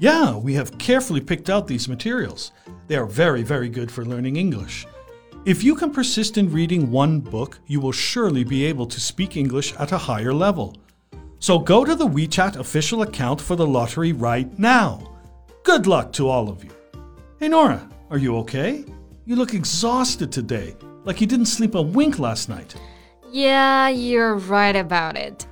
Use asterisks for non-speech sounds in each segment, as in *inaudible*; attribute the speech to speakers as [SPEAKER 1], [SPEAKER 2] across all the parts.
[SPEAKER 1] Yeah, we have carefully picked out these materials. They are very, very good for learning English. If you can persist in reading one book, you will surely be able to speak English at a higher level. So go to the WeChat official account for the lottery right now. Good luck to all of you. Hey, Nora, are you okay? You look exhausted today, like you didn't sleep a wink last night.
[SPEAKER 2] Yeah, you're right about it.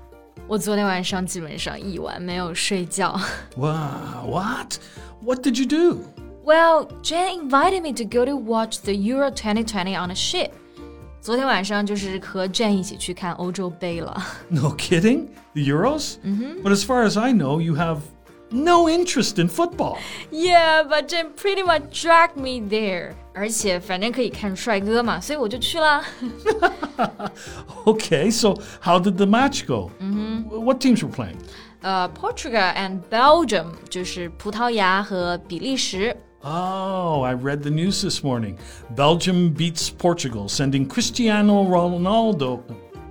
[SPEAKER 2] 我昨天晚上基本上一晚没有睡觉。
[SPEAKER 1] Wow, *laughs* what? What did you do?
[SPEAKER 2] Well, Jen invited me to go to watch the Euro 2020 on a ship. 昨天晚上就是和 Jen 一起去看欧洲杯了。
[SPEAKER 1] No kidding? The Euros? Mm-hmm. But as far as I know, you have no interest in football.
[SPEAKER 2] Yeah, but Jen pretty much dragged me there. 而且反正可以看帅哥嘛，所以我就去了。
[SPEAKER 1] Okay, so *laughs* how did the match go? Mm-hmm. What teams were playing?
[SPEAKER 2] 呃、p o r t u g a l and Belgium 就是葡萄牙和比利时。
[SPEAKER 1] Oh, I read the news this morning. Belgium beats Portugal, sending Cristiano Ronaldo.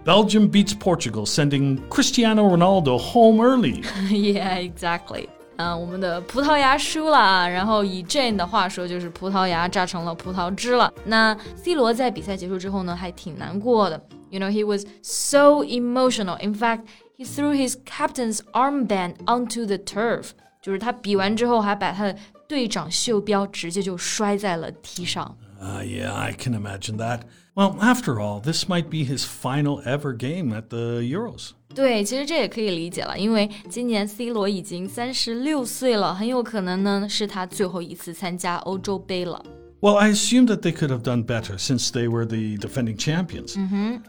[SPEAKER 1] Belgium beats Portugal, sending Cristiano Ronaldo home early. *laughs*
[SPEAKER 2] yeah, exactly. 嗯、我们的葡萄牙输了啊，然后以 Jane 的话说，就是葡萄牙榨成了葡萄汁了。那 C 罗在比赛结束之后呢，还挺难过的。You know, he was so emotional. In fact, he threw his captain's armband onto the turf. 就是他比完之后，还把他的队长袖标直接就摔在了踢上。
[SPEAKER 1] Ah, yeah, I can imagine that. Well, after all, this might be his final ever game at the Euros.
[SPEAKER 2] 对，其实这也可以理解了，因为今年 C 罗已经三十六岁了，很有可能呢是他最后一次参加欧洲杯了。
[SPEAKER 1] Well, I assume that they could have done better since they were the defending champions.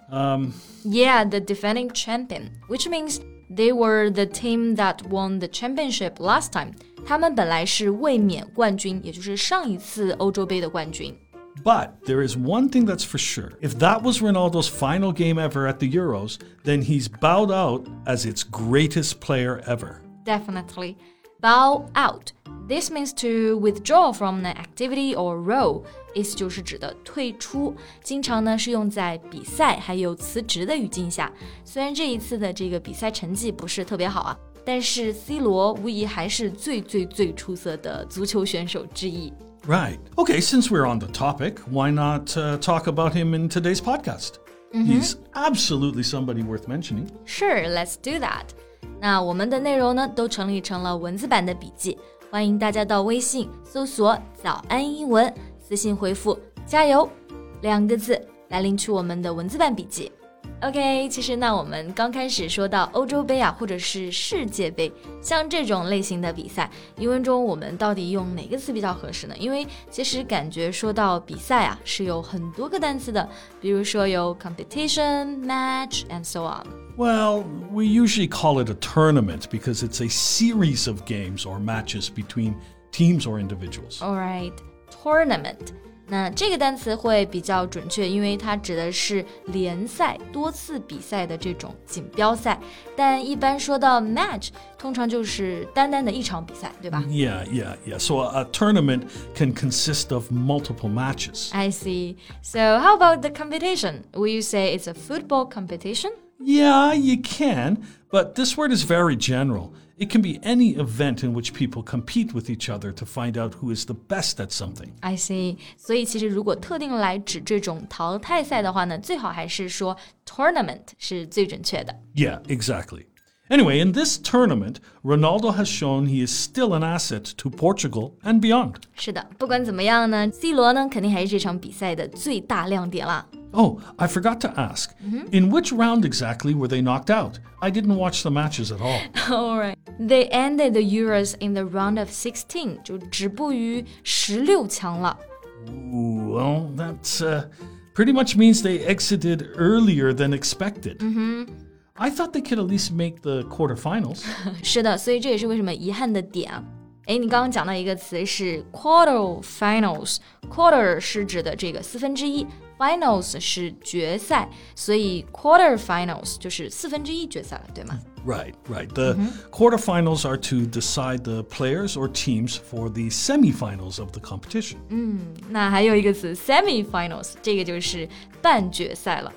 [SPEAKER 1] Um,
[SPEAKER 2] Yeah, the defending champion, which means they were the team that won the championship last time. 他们本来是卫冕冠军，也就是上一次欧洲杯的冠军。
[SPEAKER 1] But there is one thing that's for sure. If that was Ronaldo's final game ever at the Euros, then he's bowed out as its greatest player ever.
[SPEAKER 2] Definitely. Bow out. This means to withdraw from an activity or role. 意思就是指的退出，经常呢是用在比赛还有辞职的语境下。虽然这一次的这个比赛成绩不是特别好啊，但是 C 罗无疑还是最最最出色的足球选手之一。
[SPEAKER 1] Right. Okay, since we're on the topic, why not uh, talk about him in today's podcast? He's absolutely somebody worth mentioning.
[SPEAKER 2] Sure, let's do that. 那我们的内容呢，都整理成了文字版的笔记，欢迎大家到微信搜索“早安英文”，私信回复“加油”两个字来领取我们的文字版笔记。 OK，其实呢，我们刚开始说到欧洲杯啊，或者是世界杯，像这种类型的比赛，英文中我们到底用哪个词比较合适呢？因为其实感觉说到比赛啊，是有很多个单词的，比如说有 competition、match and so on。
[SPEAKER 1] Well, we usually call it a tournament because it's a series of games or matches between teams or individuals.
[SPEAKER 2] All right, tournament. 那这个单词会比较准确，因为它指的是联赛、多次比赛的这种锦标赛。但一般说到 match，通常就是单单的一场比赛，对吧
[SPEAKER 1] Yeah, yeah, yeah. So a, a tournament can consist of multiple matches.
[SPEAKER 2] I see. So how about the competition? Will you say it's a football competition?
[SPEAKER 1] Yeah, you can, but this word is very general. It can be any event in which people compete with each other to find out who is the best at something.
[SPEAKER 2] I see. 所以其实如果特定来指这种淘汰赛的话呢，最好还是说 tournament 是最准确的。
[SPEAKER 1] Yeah, exactly. Anyway, in this tournament, Ronaldo has shown he is still an asset to Portugal and beyond.
[SPEAKER 2] 是的，不管怎么样呢，C 罗呢肯定还是这场比赛的最大亮点啦。
[SPEAKER 1] Oh, I forgot to ask. In which round exactly were they knocked out? I didn't watch the matches at all. *laughs*
[SPEAKER 2] All right, they ended the Euros in the round of sixteen，就止步于十六强了。
[SPEAKER 1] Ooh, well, that uh, pretty much means they exited earlier than expected. I thought they could at least make the quarterfinals. *laughs*
[SPEAKER 2] 是的，所以这也是为什么遗憾的点啊。 哎，你刚刚讲到一个词是 quarter finals，quarter 是指的这个四分之一 ，finals 是决赛，所以 quarter finals 就是四分之一决赛了，对吗？
[SPEAKER 1] Right, right. The quarterfinals are to decide the players or teams for the semifinals of the competition.
[SPEAKER 2] 嗯，那还有一个词 semifinals，这个就是半决赛了。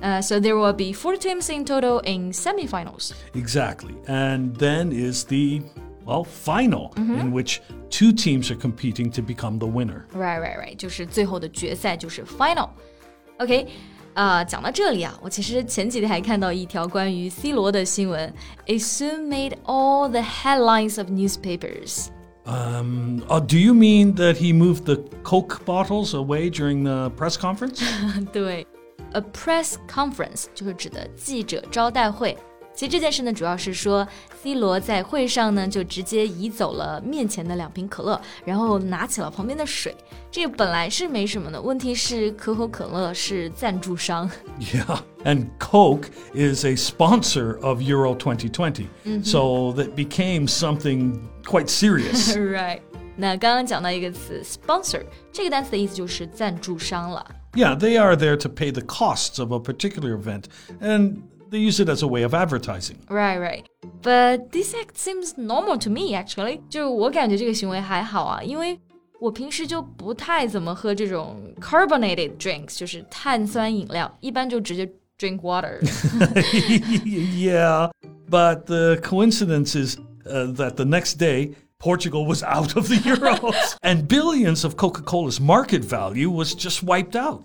[SPEAKER 2] Uh, so there will be four teams in total in semifinals.
[SPEAKER 1] Exactly. And then is the well, final in which two teams are competing to become the winner.
[SPEAKER 2] Right, right, right，就是最后的决赛，就是 final。OK，呃，讲到这里啊，我其实前几天还看到一条关于 C 罗的新闻，It soon made all the headlines of newspapers.
[SPEAKER 1] Um, oh, do you mean that he moved the Coke bottles away during the press conference? *laughs*
[SPEAKER 2] 对，a press conference 就是指的记者招待会。 其实这件事呢，主要是说 C 罗在会上呢就直接移走了面前的两瓶可乐，然后拿起了旁边的水。这个本来是没什么的，问题是可口可乐是赞助商。
[SPEAKER 1] Yeah. And Coke is a sponsor of Euro 2020. So that became something quite serious. *laughs*
[SPEAKER 2] right。那刚刚讲到一个词 sponsor，这个单词的意思就是赞助商了。
[SPEAKER 1] yeah, they are there to pay the costs of a particular event, and they use it as a way of advertising.
[SPEAKER 2] Right, right. But this act seems normal to me actually. 就我感觉这个行为还好啊，因为我平时就不太怎么喝这种 carbonated drinks，就是碳酸饮料，一般就直接 drink water。 *laughs*
[SPEAKER 1] yeah, but the coincidence is uh, that the next day, Portugal was out of the *laughs* Euros, and billions of Coca Cola's market value was just wiped out.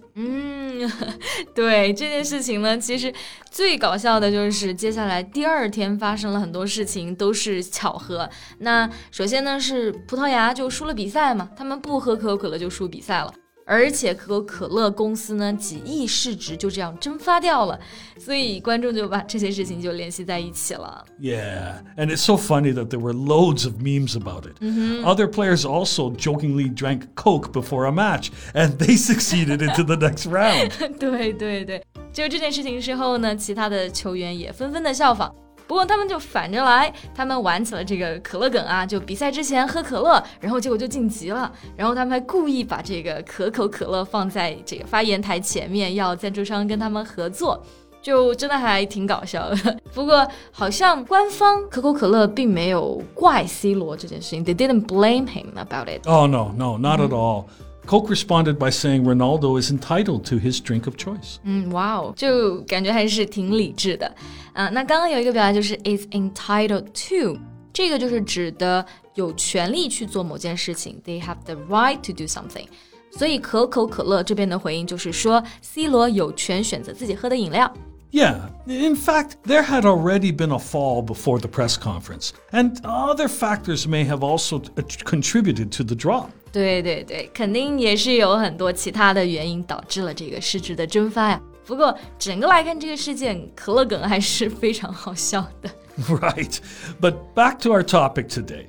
[SPEAKER 1] *laughs*
[SPEAKER 2] 对这件事情呢，其实最搞笑的就是接下来第二天发生了很多事情，都是巧合。那首先呢是葡萄牙就输了比赛嘛，他们不喝可口可乐就输比赛了。而且可口可乐公司呢，几亿市值就这样蒸发掉了，所以观众就把这些事情就联系在一起了。
[SPEAKER 1] Yeah, and it's so funny that there were loads of memes about it. Other players also jokingly drank Coke before a match, and they *laughs* succeeded into the next round. *laughs*
[SPEAKER 2] 对对对，就这件事情之后呢，其他的球员也纷纷的效仿。 不过他们就反着来，他们玩起了这个可乐梗啊，就比赛之前喝可乐，然后结果就晋级了，然后他们还故意把这个可口可乐放在这个发言台前面，要赞助商跟他们合作。就真的还挺搞笑的，不过好像官方可口可乐并没有怪 C 罗这件事情，they didn't blame him about it。
[SPEAKER 1] Oh, no, no, not at all. Coke responded by saying Ronaldo is entitled to his drink of choice.
[SPEAKER 2] 嗯，哇哦，就感觉还是挺理智的。啊，那刚刚有一个表达就是 is entitled to，这个就是指的有权利去做某件事情，they have the right to do something。所以可口可乐这边的回应就是说，C 罗有权选择自己喝的饮料。
[SPEAKER 1] Yeah, in fact, there had already been a fall before the press conference, and other factors may have also uh, contributed to the drop.
[SPEAKER 2] 对对对，肯定也是有很多其他的原因导致了这个市值的蒸发呀。不过整个来看，这个事件可乐梗还是非常好笑的。
[SPEAKER 1] Right. *laughs* But back to our topic today.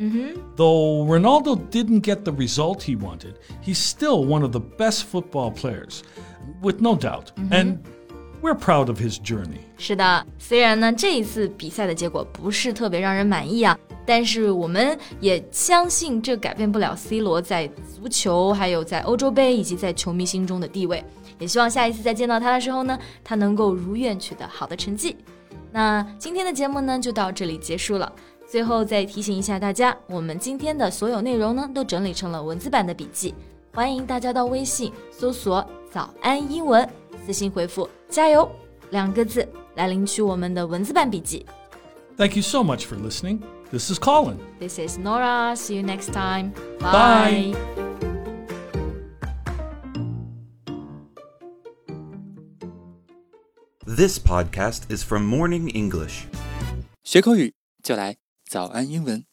[SPEAKER 1] Though Ronaldo didn't get the result he wanted, he's still one of the best football players, with no doubt. And we're proud of his journey.
[SPEAKER 2] 是的，虽然呢这一次比赛的结果不是特别让人满意啊，但是我们也相信这改变不了 C 罗在足球、还有在欧洲杯以及在球迷心中的地位。也希望下一次再见到他的时候呢，他能够如愿取得好的成绩。那今天的节目呢就到这里结束了。最后再提醒一下大家，我们今天的所有内容呢都整理成了文字版的笔记，欢迎大家到微信搜索“早安英文”，私信回复“加油”两个字来领取我们的文字版笔记。
[SPEAKER 1] Thank you so much for listening. This is Colin.
[SPEAKER 2] This is Nora. See you next time.
[SPEAKER 1] Bye.
[SPEAKER 3] This podcast is from Morning English.
[SPEAKER 4] 学口语就来早安英文。